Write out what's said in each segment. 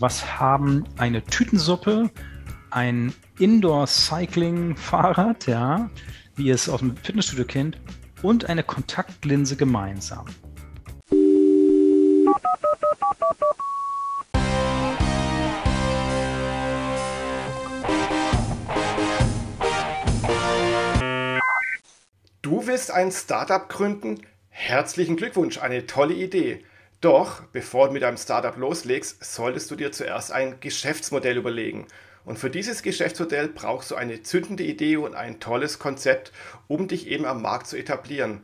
Was haben eine Tütensuppe, ein Indoor-Cycling-Fahrrad, ja, wie ihr es aus dem Fitnessstudio kennt, und eine Kontaktlinse gemeinsam? Du willst ein Startup gründen? Herzlichen Glückwunsch, eine tolle Idee. Doch bevor du mit deinem Startup loslegst, solltest du dir zuerst ein Geschäftsmodell überlegen. Und für dieses Geschäftsmodell brauchst du eine zündende Idee und ein tolles Konzept, um dich eben am Markt zu etablieren.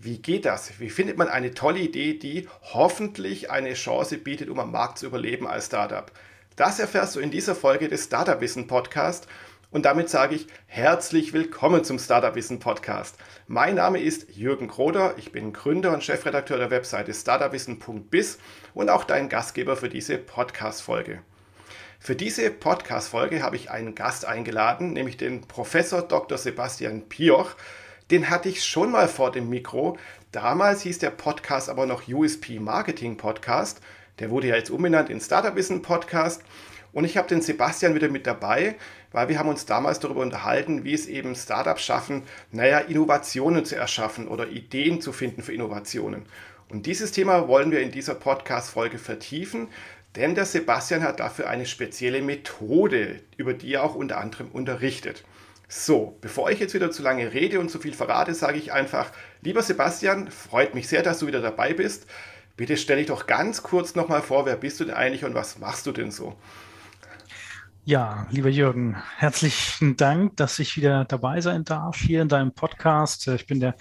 Wie geht das? Wie findet man eine tolle Idee, die hoffentlich eine Chance bietet, um am Markt zu überleben als Startup? Das erfährst du in dieser Folge des Startup Wissen Podcast. Und damit sage ich herzlich willkommen zum Startup Wissen Podcast. Mein Name ist Jürgen Kroder, ich bin Gründer und Chefredakteur der Webseite startupwissen.biz und auch dein Gastgeber für diese Podcast-Folge. Für diese Podcast-Folge habe ich einen Gast eingeladen, nämlich den Professor Dr. Sebastian Pioch. Den hatte ich schon mal vor dem Mikro. Damals hieß der Podcast aber noch USP Marketing Podcast. Der wurde ja jetzt umbenannt in Startup Wissen Podcast. Und ich habe den Sebastian wieder mit dabei, weil wir haben uns damals darüber unterhalten, wie es eben Startups schaffen, naja, Innovationen zu erschaffen oder Ideen zu finden für Innovationen. Und dieses Thema wollen wir in dieser Podcast-Folge vertiefen, denn der Sebastian hat dafür eine spezielle Methode, über die er auch unter anderem unterrichtet. So, bevor ich jetzt wieder zu lange rede und zu viel verrate, sage ich einfach, lieber Sebastian, freut mich sehr, dass du wieder dabei bist. Bitte stell dich doch ganz kurz nochmal vor, wer bist du denn eigentlich und was machst du denn so? Ja, lieber Jürgen, herzlichen Dank, dass ich wieder dabei sein darf hier in deinem Podcast. Ich bin der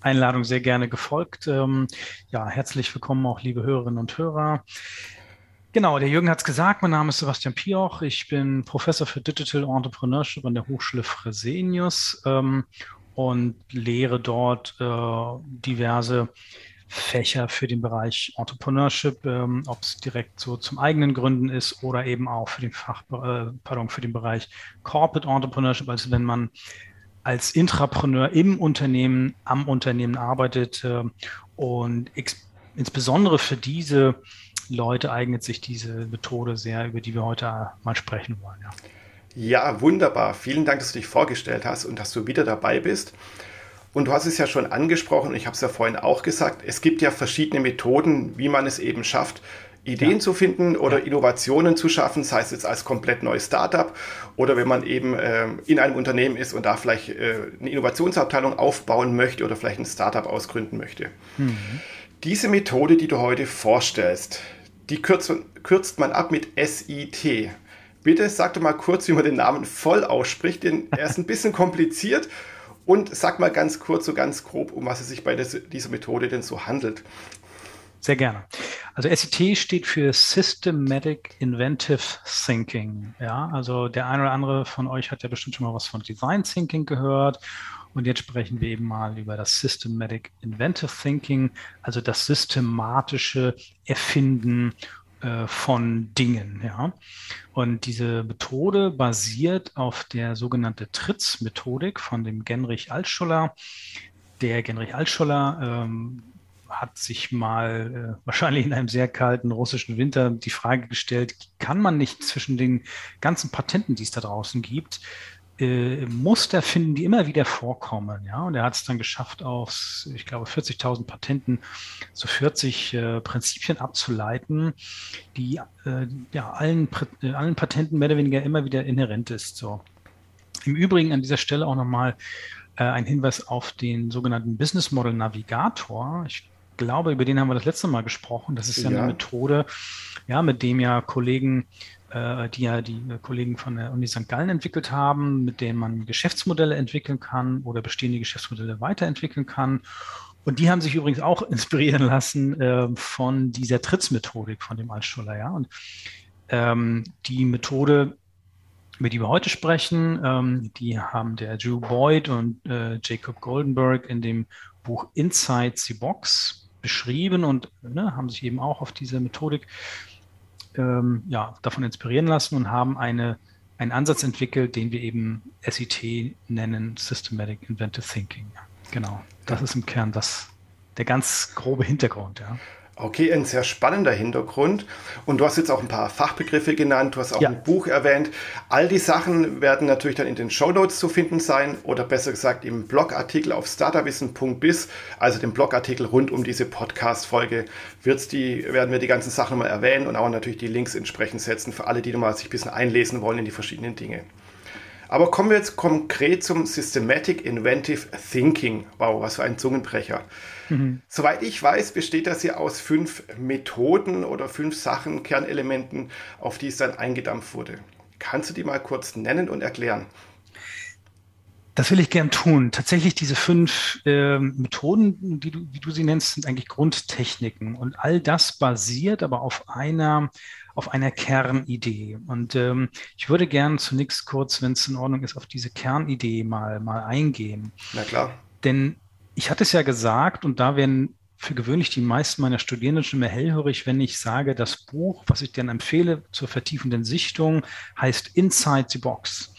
Einladung sehr gerne gefolgt. Ähm, ja, herzlich willkommen auch, liebe Hörerinnen und Hörer. Genau, der Jürgen hat es gesagt, mein Name ist Sebastian Pioch. Ich bin Professor für Digital Entrepreneurship an der Hochschule Fresenius ähm, und lehre dort äh, diverse Fächer für den Bereich Entrepreneurship, ähm, ob es direkt so zum eigenen Gründen ist oder eben auch für den Fach, äh, pardon, für den Bereich Corporate Entrepreneurship, also wenn man als Intrapreneur im Unternehmen, am Unternehmen arbeitet äh, und insbesondere für diese Leute eignet sich diese Methode sehr, über die wir heute mal sprechen wollen. Ja. Ja, wunderbar. Vielen Dank, dass du dich vorgestellt hast und dass du wieder dabei bist. Und du hast es ja schon angesprochen, ich habe es ja vorhin auch gesagt, es gibt ja verschiedene Methoden, wie man es eben schafft, Ideen ja. zu finden oder ja. Innovationen zu schaffen, sei es jetzt als komplett neues Startup oder wenn man eben äh, in einem Unternehmen ist und da vielleicht äh, eine Innovationsabteilung aufbauen möchte oder vielleicht ein Startup ausgründen möchte. Mhm. Diese Methode, die du heute vorstellst, die kürzt, kürzt man ab mit SIT. Bitte sag doch mal kurz, wie man den Namen voll ausspricht, denn er ist ein bisschen kompliziert und sag mal ganz kurz, so ganz grob, um was es sich bei dieser Methode denn so handelt. Sehr gerne. Also SIT steht für Systematic Inventive Thinking. Ja, also der eine oder andere von euch hat ja bestimmt schon mal was von Design Thinking gehört. Und jetzt sprechen wir eben mal über das Systematic Inventive Thinking, also das systematische Erfinden von Dingen. Ja. Und diese Methode basiert auf der sogenannten Tritz-Methodik von dem Genrich Altschuller. Der Genrich Altschuller ähm, hat sich mal äh, wahrscheinlich in einem sehr kalten russischen Winter die Frage gestellt, kann man nicht zwischen den ganzen Patenten, die es da draußen gibt, äh, Muster finden, die immer wieder vorkommen. Ja, und er hat es dann geschafft, aus, ich glaube, 40.000 Patenten so 40 äh, Prinzipien abzuleiten, die äh, ja allen, äh, allen Patenten mehr oder weniger immer wieder inhärent ist. So. Im Übrigen an dieser Stelle auch nochmal äh, ein Hinweis auf den sogenannten Business Model Navigator. Ich glaube, über den haben wir das letzte Mal gesprochen. Das ist ja, ja eine Methode, ja, mit dem ja Kollegen die ja die äh, Kollegen von der Uni St. Gallen entwickelt haben, mit denen man Geschäftsmodelle entwickeln kann oder bestehende Geschäftsmodelle weiterentwickeln kann. Und die haben sich übrigens auch inspirieren lassen äh, von dieser Trittsmethodik von dem Altstuller. Ja? Und ähm, die Methode, über die wir heute sprechen, ähm, die haben der Drew Boyd und äh, Jacob Goldenberg in dem Buch Inside the Box beschrieben und ne, haben sich eben auch auf diese Methodik ähm, ja, davon inspirieren lassen und haben eine, einen Ansatz entwickelt, den wir eben SIT nennen, Systematic Inventive Thinking. Genau, das ist im Kern das, der ganz grobe Hintergrund. Ja. Okay, ein sehr spannender Hintergrund. Und du hast jetzt auch ein paar Fachbegriffe genannt, du hast auch ja. ein Buch erwähnt. All die Sachen werden natürlich dann in den Show Notes zu finden sein oder besser gesagt im Blogartikel auf startupwissen.biz, also dem Blogartikel rund um diese Podcast-Folge, werden wir die ganzen Sachen mal erwähnen und auch natürlich die Links entsprechend setzen für alle, die mal sich ein bisschen einlesen wollen in die verschiedenen Dinge. Aber kommen wir jetzt konkret zum Systematic Inventive Thinking. Wow, was für ein Zungenbrecher. Mhm. Soweit ich weiß, besteht das ja aus fünf Methoden oder fünf Sachen, Kernelementen, auf die es dann eingedampft wurde. Kannst du die mal kurz nennen und erklären? Das will ich gern tun. Tatsächlich diese fünf äh, Methoden, die du, wie du sie nennst, sind eigentlich Grundtechniken. Und all das basiert aber auf einer, auf einer Kernidee. Und ähm, ich würde gern zunächst kurz, wenn es in Ordnung ist, auf diese Kernidee mal, mal eingehen. Na klar. Denn ich hatte es ja gesagt, und da werden für gewöhnlich die meisten meiner Studierenden schon mehr hellhörig, wenn ich sage, das Buch, was ich dir empfehle zur vertiefenden Sichtung, heißt Inside the Box.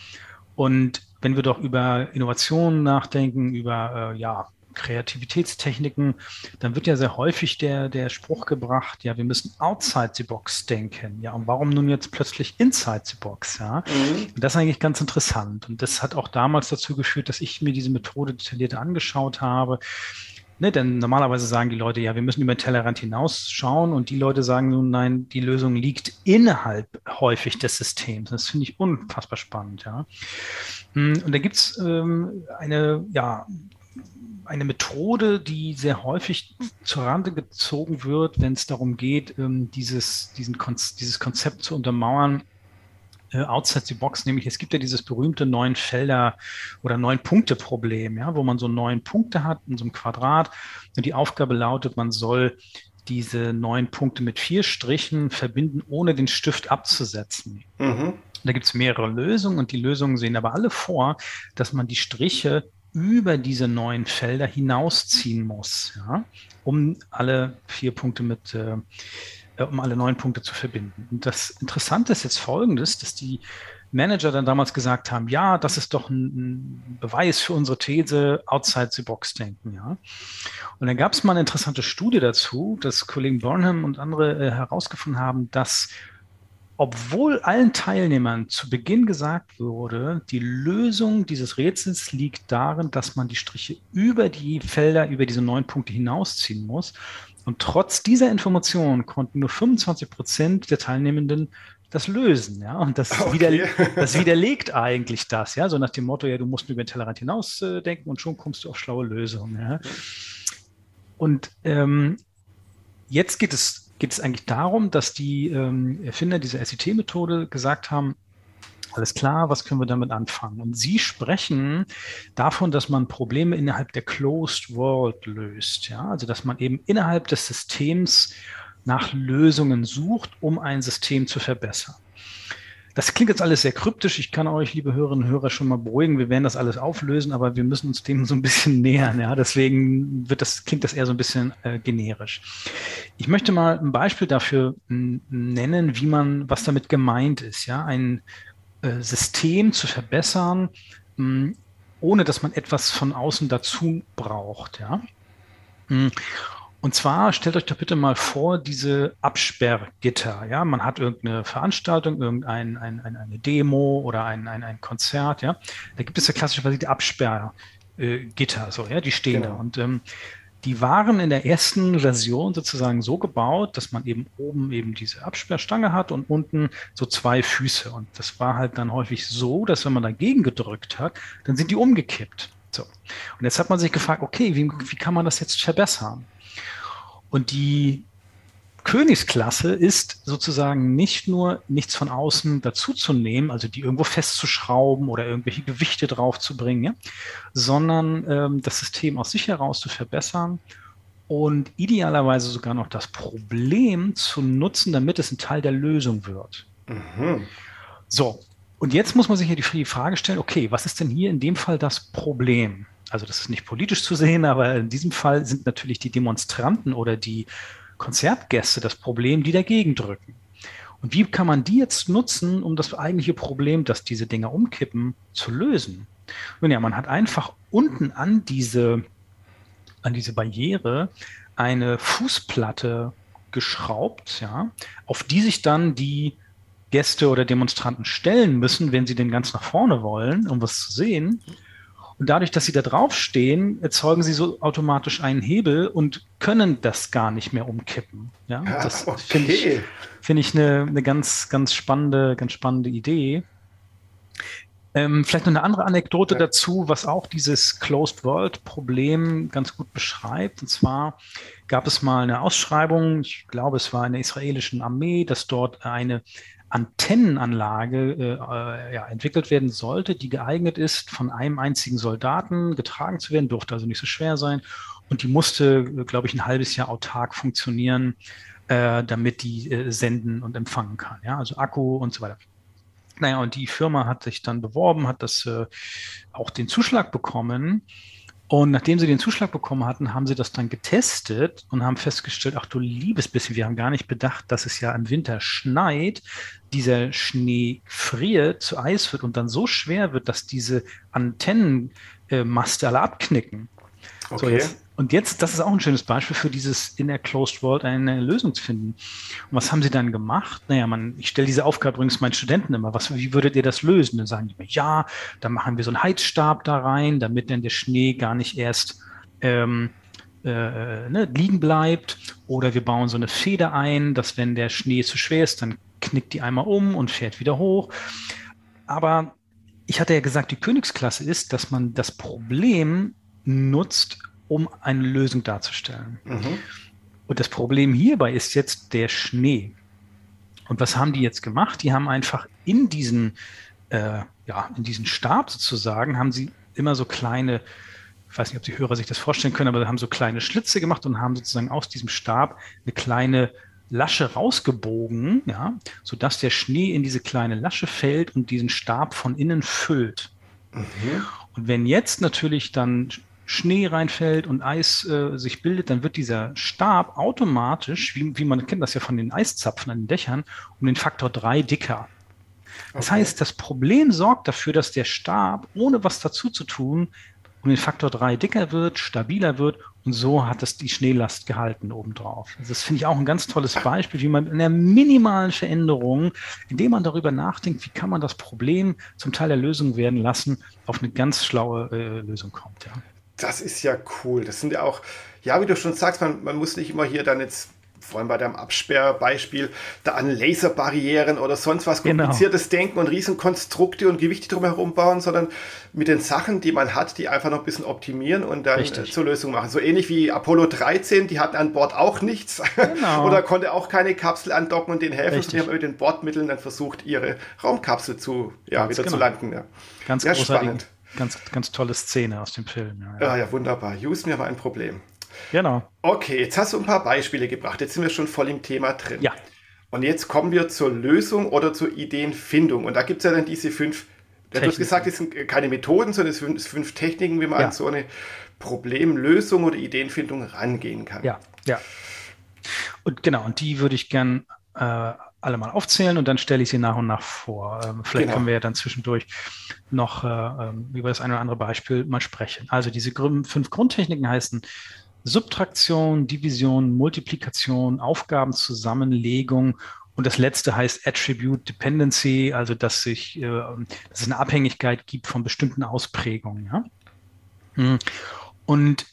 Und wenn wir doch über Innovationen nachdenken, über äh, ja, Kreativitätstechniken, dann wird ja sehr häufig der, der Spruch gebracht, ja, wir müssen outside the box denken. Ja, und warum nun jetzt plötzlich inside the box? Ja, mhm. und das ist eigentlich ganz interessant. Und das hat auch damals dazu geführt, dass ich mir diese Methode detailliert angeschaut habe. Ne, denn normalerweise sagen die Leute, ja, wir müssen über den Tellerrand hinausschauen und die Leute sagen nun, nein, die Lösung liegt innerhalb häufig des Systems. Das finde ich unfassbar spannend, ja. Hm, und da gibt es ähm, eine, ja, eine Methode, die sehr häufig zur Rande gezogen wird, wenn es darum geht, ähm, dieses, diesen Kon dieses Konzept zu untermauern, äh, outside the box, nämlich es gibt ja dieses berühmte neun Felder oder neun Punkte Problem, ja, wo man so neun Punkte hat in so einem Quadrat und die Aufgabe lautet, man soll diese neun Punkte mit vier Strichen verbinden, ohne den Stift abzusetzen. Mhm. Da gibt es mehrere Lösungen und die Lösungen sehen aber alle vor, dass man die Striche über diese neuen Felder hinausziehen muss, ja, um alle vier Punkte mit, äh, um alle neun Punkte zu verbinden. Und das Interessante ist jetzt folgendes, dass die Manager dann damals gesagt haben, ja, das ist doch ein, ein Beweis für unsere These, outside the box denken, ja. Und dann gab es mal eine interessante Studie dazu, dass Kollegen Burnham und andere äh, herausgefunden haben, dass obwohl allen Teilnehmern zu Beginn gesagt wurde, die Lösung dieses Rätsels liegt darin, dass man die Striche über die Felder, über diese neun Punkte hinausziehen muss. Und trotz dieser Information konnten nur 25 Prozent der Teilnehmenden das lösen, ja. Und das, okay. wider, das widerlegt eigentlich das, ja. So nach dem Motto, ja, du musst über den Tellerrand hinaus äh, und schon kommst du auf schlaue Lösungen, ja. Und ähm, jetzt geht es geht es eigentlich darum, dass die ähm, Erfinder dieser SIT-Methode gesagt haben, alles klar, was können wir damit anfangen? Und sie sprechen davon, dass man Probleme innerhalb der Closed World löst. Ja? Also, dass man eben innerhalb des Systems nach Lösungen sucht, um ein System zu verbessern. Das klingt jetzt alles sehr kryptisch. Ich kann euch, liebe Hörerinnen und Hörer, schon mal beruhigen. Wir werden das alles auflösen, aber wir müssen uns dem so ein bisschen nähern. Ja, deswegen wird das, klingt das eher so ein bisschen äh, generisch. Ich möchte mal ein Beispiel dafür nennen, wie man, was damit gemeint ist. Ja, ein äh, System zu verbessern, mh, ohne dass man etwas von außen dazu braucht. Ja. Und zwar stellt euch doch bitte mal vor, diese Absperrgitter. Ja, man hat irgendeine Veranstaltung, irgendein ein, ein, eine Demo oder ein, ein, ein Konzert. Ja, da gibt es ja klassischerweise die Absperrgitter, so ja, die stehen genau. da. Und ähm, die waren in der ersten Version sozusagen so gebaut, dass man eben oben eben diese Absperrstange hat und unten so zwei Füße. Und das war halt dann häufig so, dass wenn man dagegen gedrückt hat, dann sind die umgekippt. So. Und jetzt hat man sich gefragt, okay, wie, wie kann man das jetzt verbessern? Und die Königsklasse ist sozusagen nicht nur nichts von außen dazuzunehmen, also die irgendwo festzuschrauben oder irgendwelche Gewichte draufzubringen, ja, sondern ähm, das System aus sich heraus zu verbessern und idealerweise sogar noch das Problem zu nutzen, damit es ein Teil der Lösung wird. Mhm. So, und jetzt muss man sich ja die Frage stellen, okay, was ist denn hier in dem Fall das Problem? also das ist nicht politisch zu sehen, aber in diesem Fall sind natürlich die Demonstranten oder die Konzertgäste das Problem, die dagegen drücken. Und wie kann man die jetzt nutzen, um das eigentliche Problem, dass diese Dinger umkippen, zu lösen? Nun ja, man hat einfach unten an diese, an diese Barriere eine Fußplatte geschraubt, ja, auf die sich dann die Gäste oder Demonstranten stellen müssen, wenn sie denn ganz nach vorne wollen, um was zu sehen. Und dadurch, dass sie da draufstehen, erzeugen sie so automatisch einen Hebel und können das gar nicht mehr umkippen. Ja, ja das okay. finde ich, find ich eine, eine ganz, ganz spannende, ganz spannende Idee. Ähm, vielleicht noch eine andere Anekdote ja. dazu, was auch dieses Closed World Problem ganz gut beschreibt. Und zwar gab es mal eine Ausschreibung, ich glaube, es war in der israelischen Armee, dass dort eine Antennenanlage äh, ja, entwickelt werden sollte, die geeignet ist, von einem einzigen Soldaten getragen zu werden, durfte also nicht so schwer sein. Und die musste, glaube ich, ein halbes Jahr autark funktionieren, äh, damit die äh, senden und empfangen kann. Ja, also Akku und so weiter. Naja, und die Firma hat sich dann beworben, hat das äh, auch den Zuschlag bekommen. Und nachdem sie den Zuschlag bekommen hatten, haben sie das dann getestet und haben festgestellt, ach du liebes bisschen, wir haben gar nicht bedacht, dass es ja im Winter schneit, dieser Schnee friert, zu Eis wird und dann so schwer wird, dass diese Antennenmaste alle abknicken. Okay. So, jetzt, und jetzt, das ist auch ein schönes Beispiel für dieses in der Closed World eine Lösung zu finden. Und was haben sie dann gemacht? Naja, man, ich stelle diese Aufgabe übrigens meinen Studenten immer. Was, wie würdet ihr das lösen? Dann sagen die mir, ja, dann machen wir so einen Heizstab da rein, damit dann der Schnee gar nicht erst ähm, äh, ne, liegen bleibt. Oder wir bauen so eine Feder ein, dass wenn der Schnee zu schwer ist, dann knickt die einmal um und fährt wieder hoch. Aber ich hatte ja gesagt, die Königsklasse ist, dass man das Problem nutzt, um eine Lösung darzustellen. Mhm. Und das Problem hierbei ist jetzt der Schnee. Und was haben die jetzt gemacht? Die haben einfach in diesen, äh, ja, in diesen Stab sozusagen, haben sie immer so kleine, ich weiß nicht, ob die Hörer sich das vorstellen können, aber haben so kleine Schlitze gemacht und haben sozusagen aus diesem Stab eine kleine Lasche rausgebogen, ja, sodass der Schnee in diese kleine Lasche fällt und diesen Stab von innen füllt. Mhm. Und wenn jetzt natürlich dann Schnee reinfällt und Eis äh, sich bildet, dann wird dieser Stab automatisch, wie, wie man kennt das ja von den Eiszapfen an den Dächern, um den Faktor 3 dicker. Das okay. heißt, das Problem sorgt dafür, dass der Stab, ohne was dazu zu tun, um den Faktor 3 dicker wird, stabiler wird und so hat es die Schneelast gehalten obendrauf. Also das finde ich auch ein ganz tolles Beispiel, wie man in einer minimalen Veränderung, indem man darüber nachdenkt, wie kann man das Problem zum Teil der Lösung werden lassen, auf eine ganz schlaue äh, Lösung kommt. Ja. Das ist ja cool. Das sind ja auch, ja, wie du schon sagst, man, man muss nicht immer hier dann jetzt vor allem bei deinem Absperrbeispiel, da an Laserbarrieren oder sonst was genau. kompliziertes genau. Denken und Riesenkonstrukte und Gewichte drumherum bauen, sondern mit den Sachen, die man hat, die einfach noch ein bisschen optimieren und dann Richtig. zur Lösung machen. So ähnlich wie Apollo 13, die hatten an Bord auch nichts genau. oder konnte auch keine Kapsel andocken und den helfen. Richtig. Die haben mit den Bordmitteln dann versucht, ihre Raumkapsel zu, ja, wieder genau. zu landen. Ja. Ganz ja, spannend. Ganz, ganz tolle Szene aus dem Film. Ja, ja. ja, wunderbar. Houston war ein Problem. Genau. Okay, jetzt hast du ein paar Beispiele gebracht. Jetzt sind wir schon voll im Thema drin. Ja. Und jetzt kommen wir zur Lösung oder zur Ideenfindung. Und da gibt es ja dann diese fünf, du hast gesagt, es sind keine Methoden, sondern es sind fünf Techniken, wie man ja. an so eine Problemlösung oder Ideenfindung rangehen kann. Ja, ja. Und genau, und die würde ich gern äh, alle mal aufzählen und dann stelle ich sie nach und nach vor. Ähm, vielleicht genau. können wir ja dann zwischendurch noch äh, ähm, über das eine oder andere Beispiel mal sprechen. Also diese fünf Grundtechniken heißen Subtraktion, Division, Multiplikation, Aufgabenzusammenlegung und das letzte heißt Attribute Dependency, also dass, sich, äh, dass es eine Abhängigkeit gibt von bestimmten Ausprägungen. Ja? Hm. Und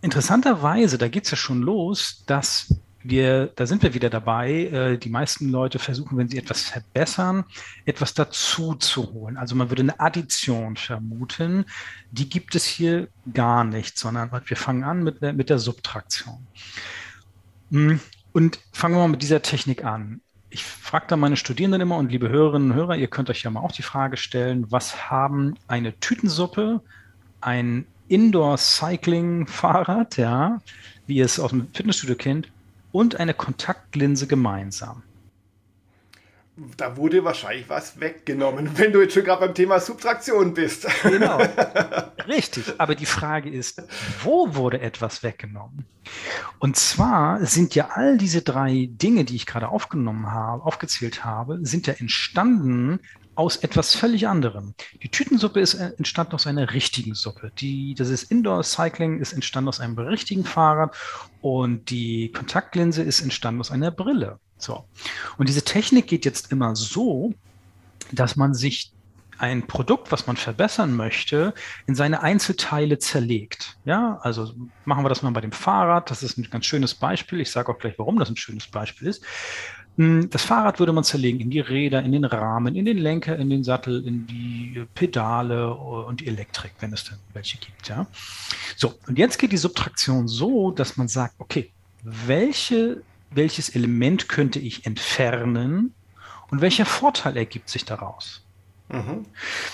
interessanterweise, da geht es ja schon los, dass wir, da sind wir wieder dabei. Äh, die meisten Leute versuchen, wenn sie etwas verbessern, etwas dazu zu holen. Also man würde eine Addition vermuten. Die gibt es hier gar nicht, sondern wir fangen an mit, der, mit der Subtraktion. Hm, und fangen wir mal mit dieser Technik an. Ich frage da meine Studierenden immer und liebe Hörerinnen und Hörer, ihr könnt euch ja mal auch die Frage stellen, was haben eine Tütensuppe, ein Indoor-Cycling-Fahrrad, ja, wie ihr es aus dem Fitnessstudio kennt, und eine Kontaktlinse gemeinsam. Da wurde wahrscheinlich was weggenommen, wenn du jetzt schon gerade beim Thema Subtraktion bist. Genau. Richtig. Aber die Frage ist, wo wurde etwas weggenommen? Und zwar sind ja all diese drei Dinge, die ich gerade aufgenommen habe, aufgezählt habe, sind ja entstanden aus etwas völlig anderem. Die Tütensuppe ist äh, entstanden aus einer richtigen Suppe. Die, das ist Indoor Cycling, ist entstanden aus einem richtigen Fahrrad und die Kontaktlinse ist entstanden aus einer Brille. So. Und diese Technik geht jetzt immer so, dass man sich ein Produkt, was man verbessern möchte, in seine Einzelteile zerlegt. Ja, also machen wir das mal bei dem Fahrrad. Das ist ein ganz schönes Beispiel. Ich sage auch gleich, warum das ein schönes Beispiel ist. Hm, das Fahrrad würde man zerlegen in die Räder, in den Rahmen, in den Lenker, in den Sattel, in die Pedale und die Elektrik, wenn es denn welche gibt. Ja? So, und jetzt geht die Subtraktion so, dass man sagt, okay, welche, welches Element könnte ich entfernen und welcher Vorteil ergibt sich daraus? Mhm.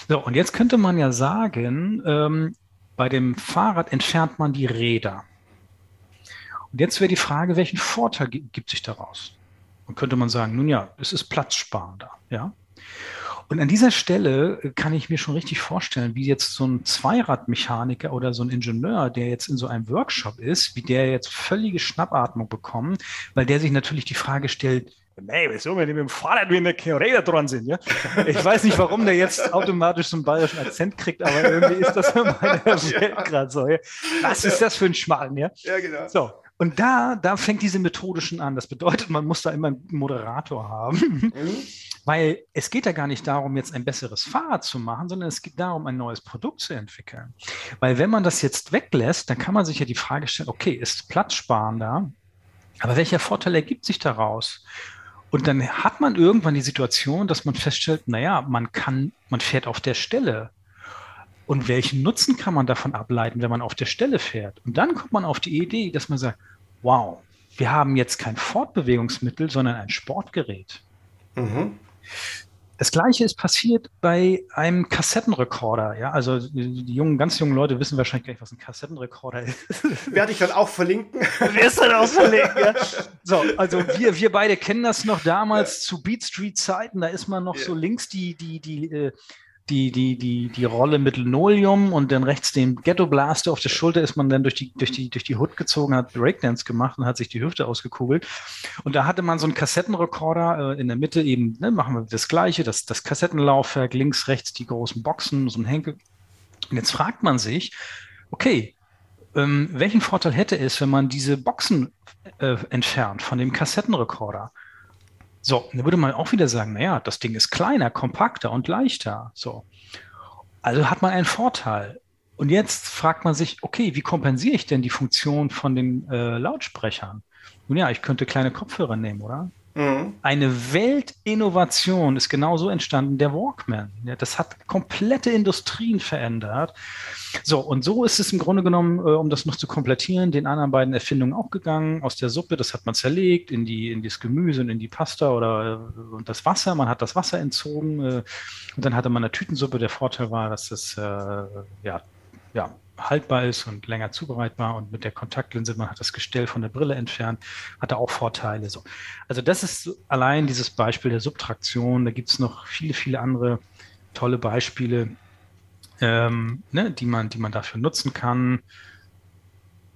So, und jetzt könnte man ja sagen, ähm, bei dem Fahrrad entfernt man die Räder. Und jetzt wäre die Frage, welchen Vorteil gibt sich daraus? Und könnte man sagen, nun ja, es ist platzsparender, ja. Und an dieser Stelle äh, kann ich mir schon richtig vorstellen, wie jetzt so ein Zweiradmechaniker oder so ein Ingenieur, der jetzt in so einem Workshop ist, wie der jetzt völlige Schnappatmung bekommt, weil der sich natürlich die Frage stellt, Nee, wieso, wenn die mit dem Fahrrad wie eine Räder dran sind, ja? Ich weiß nicht, warum der jetzt automatisch so einen bayerischen Akzent kriegt, aber irgendwie ist das in meiner Welt gerade so. Ja? Was ist das für ein Schmarrn, ja? Ja, genau. So, und da, da fängt diese methodischen an. Das bedeutet, man muss da immer einen Moderator haben. Mhm. Weil es geht ja gar nicht darum, jetzt ein besseres Fahrrad zu machen, sondern es geht darum, ein neues Produkt zu entwickeln. Weil wenn man das jetzt weglässt, dann kann man sich ja die Frage stellen, okay, ist platzsparender, aber welcher Vorteil ergibt sich daraus? Und dann hat man irgendwann die Situation, dass man feststellt, naja, man kann, man fährt auf der Stelle. Und welchen Nutzen kann man davon ableiten, wenn man auf der Stelle fährt? Und dann kommt man auf die Idee, dass man sagt, wow, wir haben jetzt kein Fortbewegungsmittel, sondern ein Sportgerät. Mhm. Das gleiche ist passiert bei einem Kassettenrekorder. Ja, also die jungen, ganz jungen Leute wissen wahrscheinlich gar nicht, was ein Kassettenrekorder ist. Werde ich dann auch verlinken? Wirst dann auch verlinken, ja. So, also wir, wir beide kennen das noch damals ja. zu Beat Street Zeiten. Da ist man noch ja. so links die, die, die, äh, die, die, die, die Rolle mit Linoleum und dann rechts den Ghetto Blaster auf der Schulter ist man dann durch die, durch die, durch die Hood gezogen, hat Breakdance gemacht und hat sich die Hüfte ausgekugelt. Und da hatte man so einen Kassettenrekorder äh, in der Mitte eben, ne, machen wir das Gleiche, das, das Kassettenlaufwerk, links, rechts die großen Boxen, so ein Henkel. Und jetzt fragt man sich, okay, ähm, welchen Vorteil hätte es, wenn man diese Boxen äh, entfernt von dem Kassettenrekorder? So, dann würde man auch wieder sagen, naja, das Ding ist kleiner, kompakter und leichter. So. Also hat man einen Vorteil. Und jetzt fragt man sich, okay, wie kompensiere ich denn die Funktion von den äh, Lautsprechern? Nun ja, ich könnte kleine Kopfhörer nehmen, oder? Mhm. Eine Weltinnovation ist genauso entstanden, der Walkman. Ja, das hat komplette Industrien verändert. So, und so ist es im Grunde genommen, äh, um das noch zu komplettieren, den anderen beiden Erfindungen auch gegangen. Aus der Suppe, das hat man zerlegt, in, die, in das Gemüse und in die Pasta oder äh, und das Wasser. Man hat das Wasser entzogen äh, und dann hatte man eine Tütensuppe. Der Vorteil war, dass es äh, ja, ja, haltbar ist und länger zubereitbar und mit der Kontaktlinse, man hat das Gestell von der Brille entfernt, hatte auch Vorteile. So. Also das ist allein dieses Beispiel der Subtraktion. Da gibt es noch viele, viele andere tolle Beispiele, ähm, ne, die, man, die man dafür nutzen kann.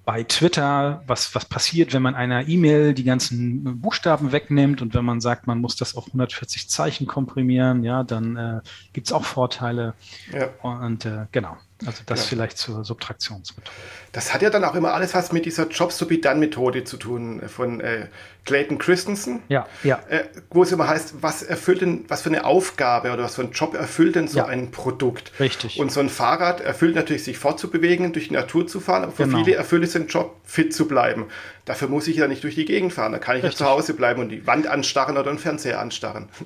Bei Twitter, was, was passiert, wenn man einer E-Mail die ganzen Buchstaben wegnimmt und wenn man sagt, man muss das auf 140 Zeichen komprimieren, ja, dann äh, gibt es auch Vorteile. Ja. Und äh, genau. Also das ja. vielleicht zur Subtraktionsmethode. Das hat ja dann auch immer alles was mit dieser Jobs to be done Methode zu tun äh, von äh, Clayton Christensen. Ja, ja. Äh, wo es immer heißt, was erfüllt denn, was für eine Aufgabe oder was für ein Job erfüllt denn so ja. ein Produkt? Richtig. Und so ein Fahrrad erfüllt natürlich, sich fortzubewegen, durch die Natur zu fahren, aber für genau. viele erfüllt es den Job, fit zu bleiben. Dafür muss ich ja nicht durch die Gegend fahren. Da kann ich Richtig. ja zu Hause bleiben und die Wand anstarren oder den Fernseher anstarren.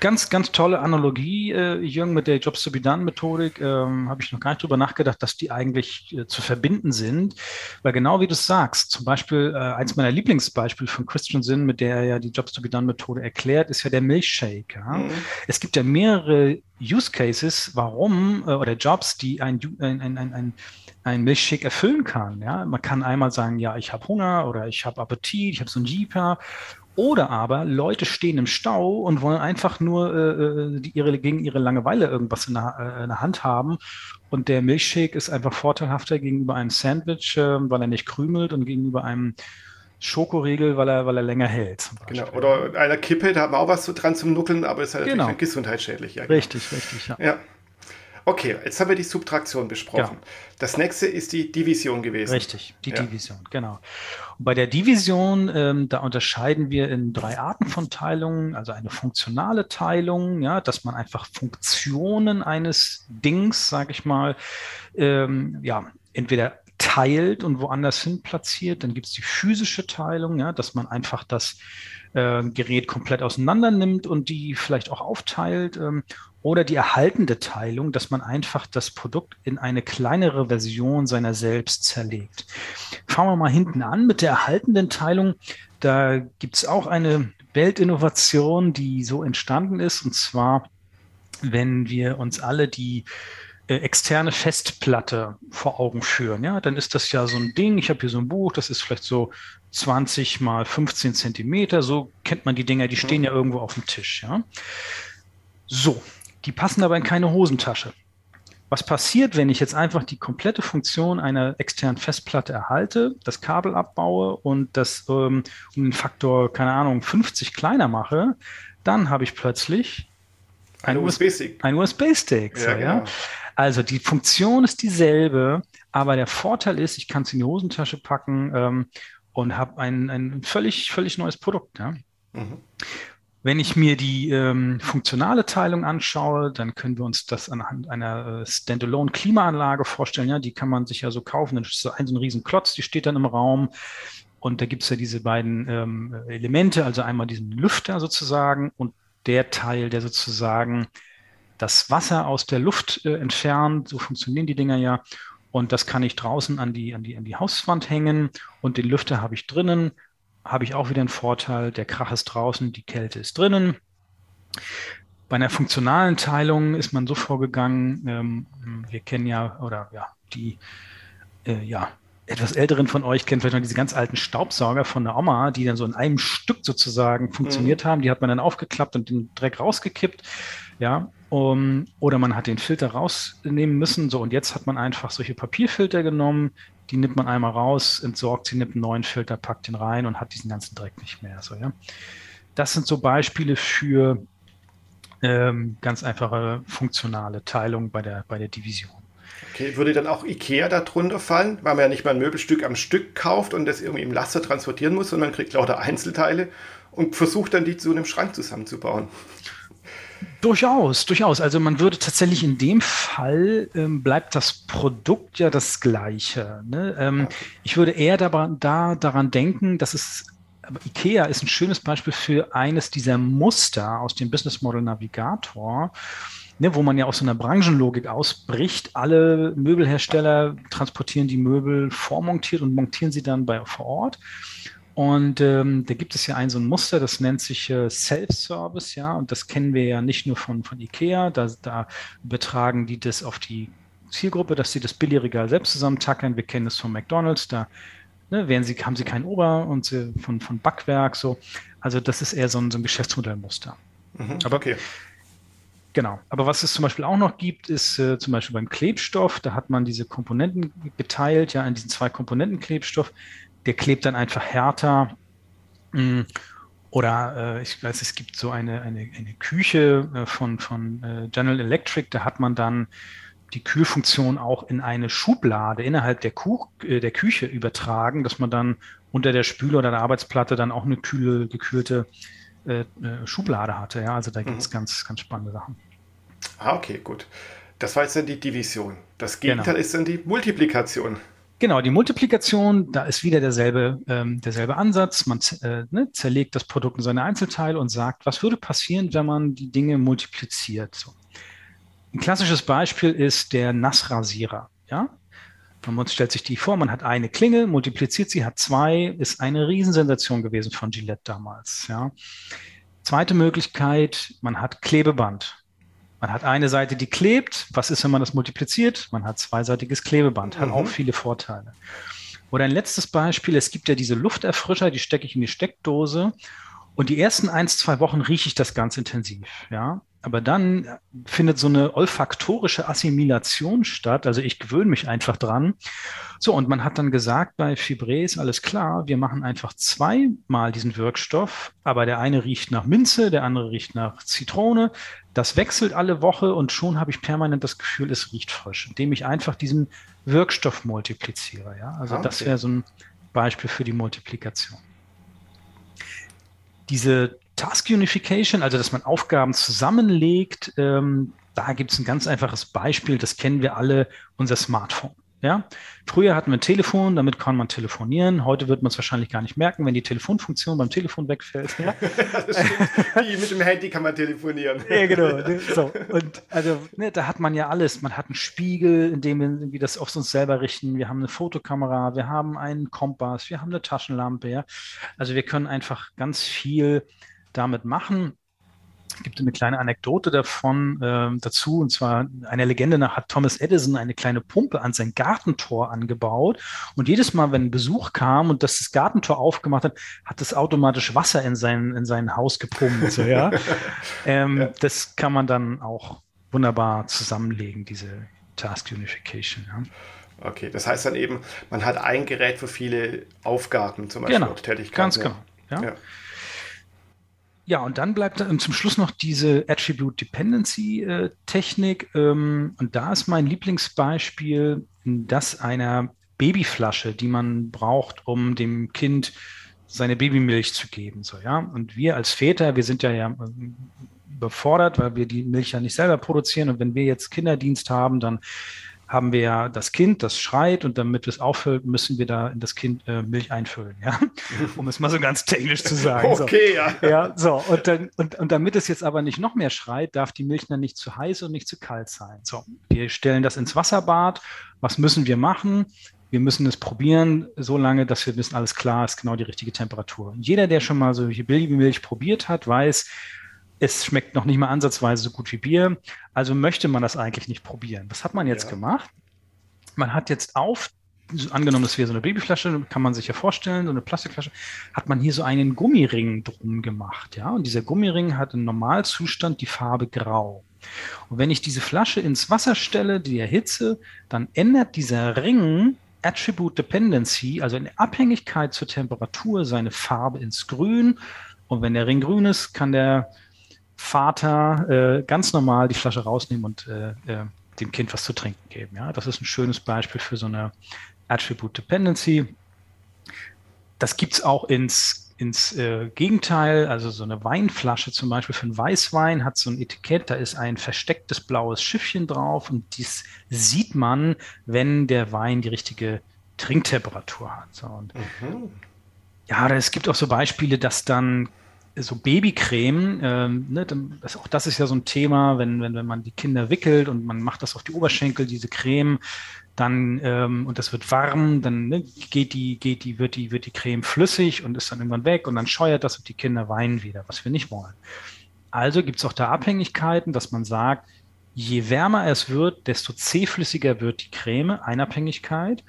Ganz, ganz tolle Analogie, äh, Jürgen, mit der Jobs to be done Methodik. Ähm, Habe ich noch gar nicht drüber nachgedacht, dass die eigentlich äh, zu verbinden sind. Weil genau wie du es sagst, zum Beispiel äh, eins meiner Lieblingsbeispiele von Christian Sinn, mit der er ja die Jobs to be done Methode erklärt, ist ja der Milchshake. Ja? Mhm. Es gibt ja mehrere Use Cases, warum äh, oder Jobs, die ein, ein, ein, ein ein Milchshake erfüllen kann. Ja? Man kann einmal sagen, ja, ich habe Hunger oder ich habe Appetit, ich habe so ein Jeeper. Oder aber Leute stehen im Stau und wollen einfach nur äh, äh, die ihre, gegen ihre Langeweile irgendwas in der, äh, in der, Hand haben. Und der Milchshake ist einfach vorteilhafter gegenüber einem Sandwich, äh, weil er nicht krümelt und gegenüber einem Schokoriegel, weil er, weil er länger hält. Genau. Oder einer Kippe, da haben wir auch was dran zum Nuckeln, aber ist halt genau. gesundheitsschädlich. Ja, genau. Richtig, richtig, ja. ja. Okay, jetzt haben wir die Subtraktion besprochen. Ja. Das nächste ist die Division gewesen. Richtig, die ja. Division, genau. Und bei der Division, ähm, da unterscheiden wir in drei Arten von Teilungen. Also eine funktionale Teilung, ja, dass man einfach Funktionen eines Dings, sage ich mal, ähm, ja, entweder teilt und woanders hin platziert. Dann gibt es die physische Teilung, ja, dass man einfach das äh, Gerät komplett auseinander nimmt und die vielleicht auch aufteilt. Ähm, oder die erhaltende Teilung, dass man einfach das Produkt in eine kleinere Version seiner selbst zerlegt. Fangen wir mal hinten an mit der erhaltenden Teilung. Da gibt es auch eine Weltinnovation, die so entstanden ist, und zwar, wenn wir uns alle die externe Festplatte vor Augen führen, ja, dann ist das ja so ein Ding. Ich habe hier so ein Buch, das ist vielleicht so 20 mal 15 Zentimeter. So kennt man die Dinger, die stehen ja irgendwo auf dem Tisch, ja. So, die passen aber in keine Hosentasche. Was passiert, wenn ich jetzt einfach die komplette Funktion einer externen Festplatte erhalte, das Kabel abbaue und das ähm, um den Faktor, keine Ahnung, 50 kleiner mache, dann habe ich plötzlich ein USB-Stick. Ein USB-Stick. So, ja, genau. Also die Funktion ist dieselbe, aber der Vorteil ist, ich kann es in die Hosentasche packen ähm, und habe ein, ein völlig, völlig neues Produkt. Ja? Mhm. Wenn ich mir die ähm, funktionale Teilung anschaue, dann können wir uns das anhand einer äh, Standalone-Klimaanlage vorstellen. Ja, die kann man sich ja so kaufen. Dann ist so ein, so ein riesen Klotz, die steht dann im Raum. Und da gibt es ja diese beiden ähm, Elemente, also einmal diesen Lüfter sozusagen und der Teil, der sozusagen das Wasser aus der Luft äh, entfernt. So funktionieren die Dinger ja. Und das kann ich draußen an die, an die, an die Hauswand hängen und den Lüfter habe ich drinnen habe ich auch wieder einen Vorteil. Der Krach ist draußen, die Kälte ist drinnen. Bei einer funktionalen Teilung ist man so vorgegangen, ähm, wir kennen ja, oder ja, die äh, ja, etwas älteren von euch kennen vielleicht noch diese ganz alten Staubsauger von der Oma, die dann so in einem Stück sozusagen funktioniert mhm. haben. Die hat man dann aufgeklappt und den Dreck rausgekippt. Ja, um, oder man hat den Filter rausnehmen müssen. So, und jetzt hat man einfach solche Papierfilter genommen, die nimmt man einmal raus, entsorgt sie, nimmt einen neuen Filter, packt den rein und hat diesen ganzen Dreck nicht mehr. So, ja. Das sind so Beispiele für ähm, ganz einfache funktionale Teilung bei der, bei der Division. Okay, würde dann auch IKEA darunter fallen, weil man ja nicht mal ein Möbelstück am Stück kauft und das irgendwie im Laster transportieren muss, sondern kriegt lauter Einzelteile und versucht dann die zu einem Schrank zusammenzubauen. Durchaus, durchaus. Also man würde tatsächlich in dem Fall ähm, bleibt das Produkt ja das gleiche. Ne? Ähm, ich würde eher da, da daran denken, dass es aber IKEA ist ein schönes Beispiel für eines dieser Muster aus dem Business Model Navigator, ne, wo man ja aus so einer Branchenlogik ausbricht. Alle Möbelhersteller transportieren die Möbel vormontiert und montieren sie dann bei, vor Ort. Und ähm, da gibt es ja ein so ein Muster, das nennt sich äh, Self-Service, ja, und das kennen wir ja nicht nur von, von IKEA, da, da übertragen die das auf die Zielgruppe, dass sie das Billigregal selbst zusammentackern. Wir kennen es von McDonalds, da ne, werden sie, haben sie kein Ober und sie von, von Backwerk so. Also das ist eher so ein, so ein Geschäftsmodellmuster. Mhm, Aber okay. Genau. Aber was es zum Beispiel auch noch gibt, ist äh, zum Beispiel beim Klebstoff, da hat man diese Komponenten geteilt, ja, in diesen zwei Komponenten Klebstoff der klebt dann einfach härter. Mm, oder äh, ich weiß, es gibt so eine, eine, eine Küche äh, von, von äh, General Electric, da hat man dann die Kühlfunktion auch in eine Schublade innerhalb der, Kuch, äh, der Küche übertragen, dass man dann unter der Spüle oder der Arbeitsplatte dann auch eine kühle, gekühlte Schublade hatte. Ja, also da gibt es mhm. ganz, ganz spannende Sachen. Ah, okay, gut. Das war jetzt dann die Division. Das Gegenteil genau. ist dann die Multiplikation. Genau, die Multiplikation, da ist wieder derselbe, ähm, derselbe Ansatz. Man äh, ne, zerlegt das Produkt in seine Einzelteile und sagt, was würde passieren, wenn man die Dinge multipliziert. So. Ein klassisches Beispiel ist der Nassrasierer. Ja? Man stellt sich die vor, man hat eine Klinge, multipliziert sie, hat zwei, ist eine Riesensensation gewesen von Gillette damals. Ja? Zweite Möglichkeit, man hat Klebeband. Man hat eine Seite, die klebt. Was ist, wenn man das multipliziert? Man hat zweiseitiges Klebeband, hat mhm. auch viele Vorteile. Oder ein letztes Beispiel, es gibt ja diese Lufterfrischer, die stecke ich in die Steckdose und die ersten ein, zwei Wochen rieche ich das ganz intensiv. Ja? Aber dann findet so eine olfaktorische Assimilation statt. Also ich gewöhne mich einfach dran. So, und man hat dann gesagt bei Fibres, alles klar, wir machen einfach zweimal diesen Wirkstoff, aber der eine riecht nach Minze, der andere riecht nach Zitrone. Das wechselt alle Woche und schon habe ich permanent das Gefühl, es riecht frisch, indem ich einfach diesen Wirkstoff multipliziere. Ja? Also ah, okay. das wäre so ein Beispiel für die Multiplikation. Diese Task Unification, also dass man Aufgaben zusammenlegt, ähm, da gibt es ein ganz einfaches Beispiel, das kennen wir alle, unser Smartphone. Ja? Früher hatten wir ein Telefon, damit kann man telefonieren. Heute wird man es wahrscheinlich gar nicht merken, wenn die Telefonfunktion beim Telefon wegfällt. Ja? Wie mit dem Handy kann man telefonieren. ja, genau. So. Und also, ne, da hat man ja alles. Man hat einen Spiegel, in dem wir irgendwie das auf uns selber richten. Wir haben eine Fotokamera, wir haben einen Kompass, wir haben eine Taschenlampe. Ja? Also wir können einfach ganz viel damit machen. Es gibt eine kleine Anekdote davon äh, dazu, und zwar einer Legende nach hat Thomas Edison eine kleine Pumpe an sein Gartentor angebaut. Und jedes Mal, wenn ein Besuch kam und das, das Gartentor aufgemacht hat, hat es automatisch Wasser in sein, in sein Haus gepumpt. So, ja? ähm, ja. Das kann man dann auch wunderbar zusammenlegen, diese Task Unification. Ja. Okay, das heißt dann eben, man hat ein Gerät für viele Aufgaben, zum Beispiel genau, Tätigkeiten. Ganz genau. Ja. Ja. Und dann bleibt zum Schluss noch diese Attribute Dependency äh, Technik. Ähm, und da ist mein Lieblingsbeispiel das einer Babyflasche, die man braucht, um dem Kind seine Babymilch zu geben. So, ja. Und wir als Väter, wir sind ja, ja überfordert, weil wir die Milch ja nicht selber produzieren. Und wenn wir jetzt Kinderdienst haben, dann haben wir ja das Kind, das schreit und damit es auffüllt, müssen wir da in das Kind äh, Milch einfüllen, ja, um es mal so ganz technisch zu sagen. Okay, so. ja. Ja, so und, dann, und, und damit es jetzt aber nicht noch mehr schreit, darf die Milch dann nicht zu heiß und nicht zu kalt sein. So, wir stellen das ins Wasserbad. Was müssen wir machen? Wir müssen es probieren, so lange, dass wir wissen, alles klar ist, genau die richtige Temperatur. jeder, der schon mal solche Babymilch probiert hat, weiß, es schmeckt noch nicht mal ansatzweise so gut wie Bier, also möchte man das eigentlich nicht probieren. Was hat man jetzt ja. gemacht? Man hat jetzt auf, angenommen, das wäre so eine Babyflasche, kann man sich ja vorstellen, so eine Plastikflasche, hat man hier so einen Gummiring drum gemacht, ja, und dieser Gummiring hat im Normalzustand die Farbe grau. Und wenn ich diese Flasche ins Wasser stelle, die erhitze, dann ändert dieser Ring Attribute Dependency, also in Abhängigkeit zur Temperatur, seine Farbe ins Grün. Und wenn der Ring grün ist, kann der Vater äh, ganz normal die Flasche rausnehmen und äh, äh, dem Kind was zu trinken geben. Ja, das ist ein schönes Beispiel für so eine Attribute Dependency. Das gibt es auch ins, ins äh, Gegenteil, also so eine Weinflasche zum Beispiel für einen Weißwein hat so ein Etikett, da ist ein verstecktes blaues Schiffchen drauf und dies sieht man, wenn der Wein die richtige Trinktemperatur hat. So, und mhm. Ja, es gibt auch so Beispiele, dass dann so Babycreme, ähm, ne, das, auch das ist ja so ein Thema, wenn, wenn, wenn man die Kinder wickelt und man macht das auf die Oberschenkel, diese Creme, dann ähm, und das wird warm, dann ne, geht die, geht die, wird die, wird die Creme flüssig und ist dann irgendwann weg und dann scheuert das und die Kinder weinen wieder, was wir nicht wollen. Also gibt es auch da Abhängigkeiten, dass man sagt, je wärmer es wird, desto zähflüssiger wird die Creme, Einabhängigkeit.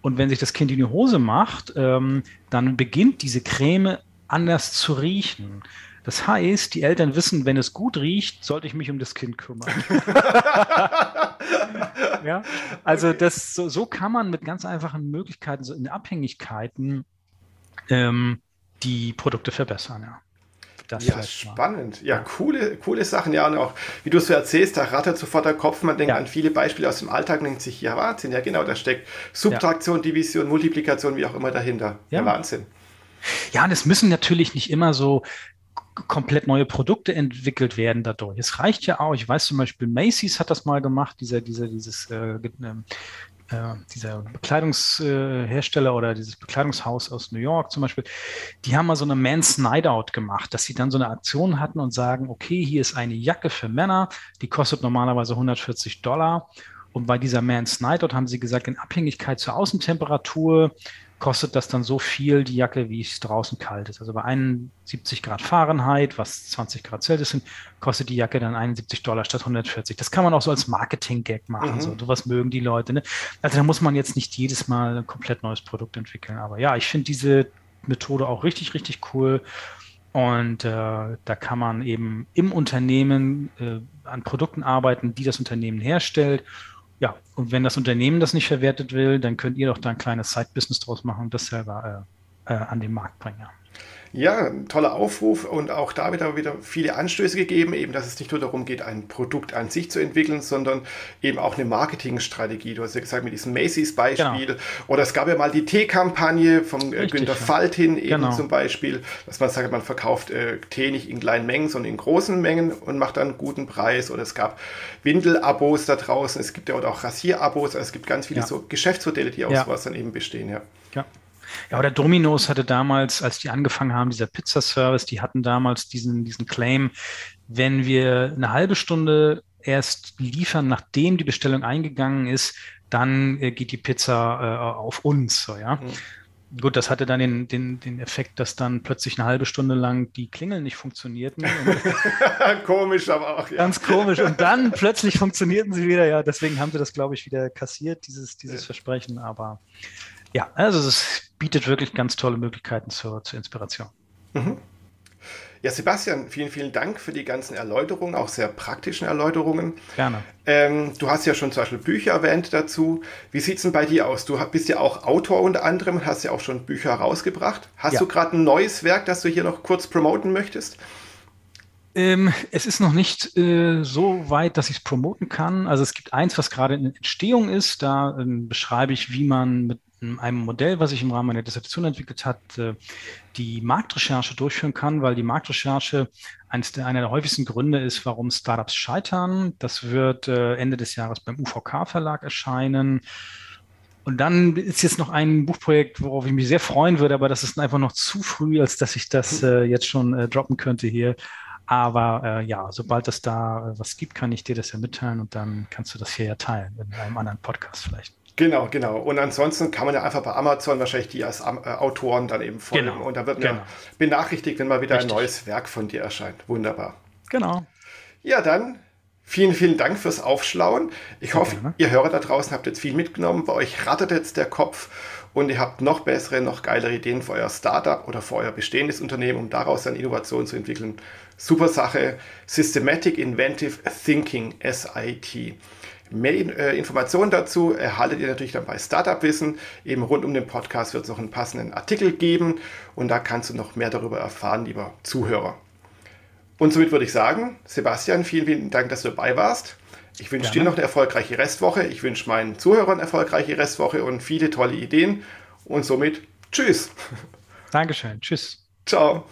Und wenn sich das Kind in die Hose macht, ähm, dann beginnt diese Creme anders zu riechen. Das heißt, die Eltern wissen, wenn es gut riecht, sollte ich mich um das Kind kümmern. ja? Also okay. das, so, so, kann man mit ganz einfachen Möglichkeiten, so in Abhängigkeiten, ähm, die Produkte verbessern. Ja. Das ja, spannend. Ja, coole, coole Sachen. Ja, und auch, wie du es so erzählst, da rattert sofort der Kopf. Man denkt ja. an viele Beispiele aus dem Alltag und denkt sich, ja, Wahnsinn. Ja, genau, da steckt Subtraktion, ja. Division, Multiplikation, wie auch immer dahinter. Ja, ja Wahnsinn. Ja, und es müssen natürlich nicht immer so komplett neue Produkte entwickelt werden dadurch. Es reicht ja auch, ich weiß zum Beispiel, Macy's hat das mal gemacht, dieser, dieser, dieses, äh, ähm, äh, dieser Bekleidungshersteller oder dieses Bekleidungshaus aus New York zum Beispiel, die haben mal so eine Man's Night Out gemacht, dass sie dann so eine Aktion hatten und sagen, okay, hier ist eine Jacke für Männer, die kostet normalerweise 140 Dollar. Und bei dieser Man's Night Out haben sie gesagt, in Abhängigkeit zur Außentemperatur kostet das dann so viel, die Jacke, wie es draußen kalt ist. Also bei 71 Grad Fahrenheit, was 20 Grad Celsius sind, kostet die Jacke dann 71 Dollar statt 140. Das kann man auch so als Marketing-Gag machen. Mhm. So, sowas mögen die Leute. Ne? Also da muss man jetzt nicht jedes Mal ein komplett neues Produkt entwickeln. Aber ja, ich finde diese Methode auch richtig, richtig cool. Und äh, da kann man eben im Unternehmen äh, an Produkten arbeiten, die das Unternehmen herstellt. Ja, und wenn das Unternehmen das nicht verwertet will, dann könnt ihr doch da ein kleines Side-Business draus machen und das selber äh, äh an den Markt bringen. Ja. Ja, toller Aufruf und auch da wird wieder viele Anstöße gegeben, eben, dass es nicht nur darum geht, ein Produkt an sich zu entwickeln, sondern eben auch eine Marketingstrategie. Du hast ja gesagt, mit diesem Macy's-Beispiel. Genau. Oder es gab ja mal die Tee-Kampagne von äh, Richtig, Günter ja. Faltin eben genau. zum Beispiel, dass man sagt, man verkauft äh, Tee nicht in kleinen Mengen, sondern in großen Mengen und macht dann einen guten Preis. Oder es gab Windel-Abos da draußen, es gibt ja auch Rasier-Abos, also es gibt ganz viele ja. so Geschäftsmodelle, die aus ja. sowas dann eben bestehen. Ja. ja. Ja, oder Domino's hatte damals, als die angefangen haben, dieser Pizzaservice, die hatten damals diesen, diesen Claim, wenn wir eine halbe Stunde erst liefern, nachdem die Bestellung eingegangen ist, dann äh, geht die Pizza äh, auf uns. So, ja. Mhm. Gut, das hatte dann den, den, den Effekt, dass dann plötzlich eine halbe Stunde lang die Klingeln nicht funktionierten. komisch, aber auch. Ja. Ganz komisch. Und dann plötzlich funktionierten sie wieder. Ja, deswegen haben sie das, glaube ich, wieder kassiert, dieses, dieses ja. Versprechen. Aber ja, also es bietet wirklich ganz tolle Möglichkeiten zur, zur Inspiration. Mhm. Ja, Sebastian, vielen, vielen Dank für die ganzen Erläuterungen, auch sehr praktischen Erläuterungen. Gerne. Ähm, du hast ja schon zum Beispiel Bücher erwähnt dazu. Wie sieht es denn bei dir aus? Du bist ja auch Autor unter anderem und hast ja auch schon Bücher herausgebracht. Hast ja. du gerade ein neues Werk, das du hier noch kurz promoten möchtest? Ähm, es ist noch nicht äh, so weit, dass ich es promoten kann. Also es gibt eins, was gerade in Entstehung ist. Da ähm, beschreibe ich, wie man mit einem Modell, was ich im Rahmen meiner Dissertation entwickelt hat, äh, die Marktrecherche durchführen kann, weil die Marktrecherche eines der, einer der häufigsten Gründe ist, warum Startups scheitern. Das wird äh, Ende des Jahres beim UVK-Verlag erscheinen. Und dann ist jetzt noch ein Buchprojekt, worauf ich mich sehr freuen würde, aber das ist einfach noch zu früh, als dass ich das äh, jetzt schon droppen könnte hier. Aber äh, ja, sobald es da was gibt, kann ich dir das ja mitteilen und dann kannst du das hier ja teilen in einem anderen Podcast vielleicht. Genau, genau. Und ansonsten kann man ja einfach bei Amazon wahrscheinlich die als äh, Autoren dann eben folgen. Genau. Und da wird man genau. benachrichtigt, wenn mal wieder Richtig. ein neues Werk von dir erscheint. Wunderbar. Genau. Ja, dann vielen, vielen Dank fürs Aufschlauen. Ich hoffe, gerne. ihr Hörer da draußen habt jetzt viel mitgenommen. Bei euch rattert jetzt der Kopf und ihr habt noch bessere, noch geilere Ideen für euer Startup oder für euer bestehendes Unternehmen, um daraus dann Innovationen zu entwickeln. Super Sache. Systematic Inventive Thinking, SIT. Mehr äh, Informationen dazu erhaltet ihr natürlich dann bei Startup Wissen. Eben rund um den Podcast wird es noch einen passenden Artikel geben und da kannst du noch mehr darüber erfahren, lieber Zuhörer. Und somit würde ich sagen, Sebastian, vielen, vielen Dank, dass du dabei warst. Ich wünsche dir noch eine erfolgreiche Restwoche. Ich wünsche meinen Zuhörern eine erfolgreiche Restwoche und viele tolle Ideen. Und somit Tschüss. Dankeschön. Tschüss. Ciao.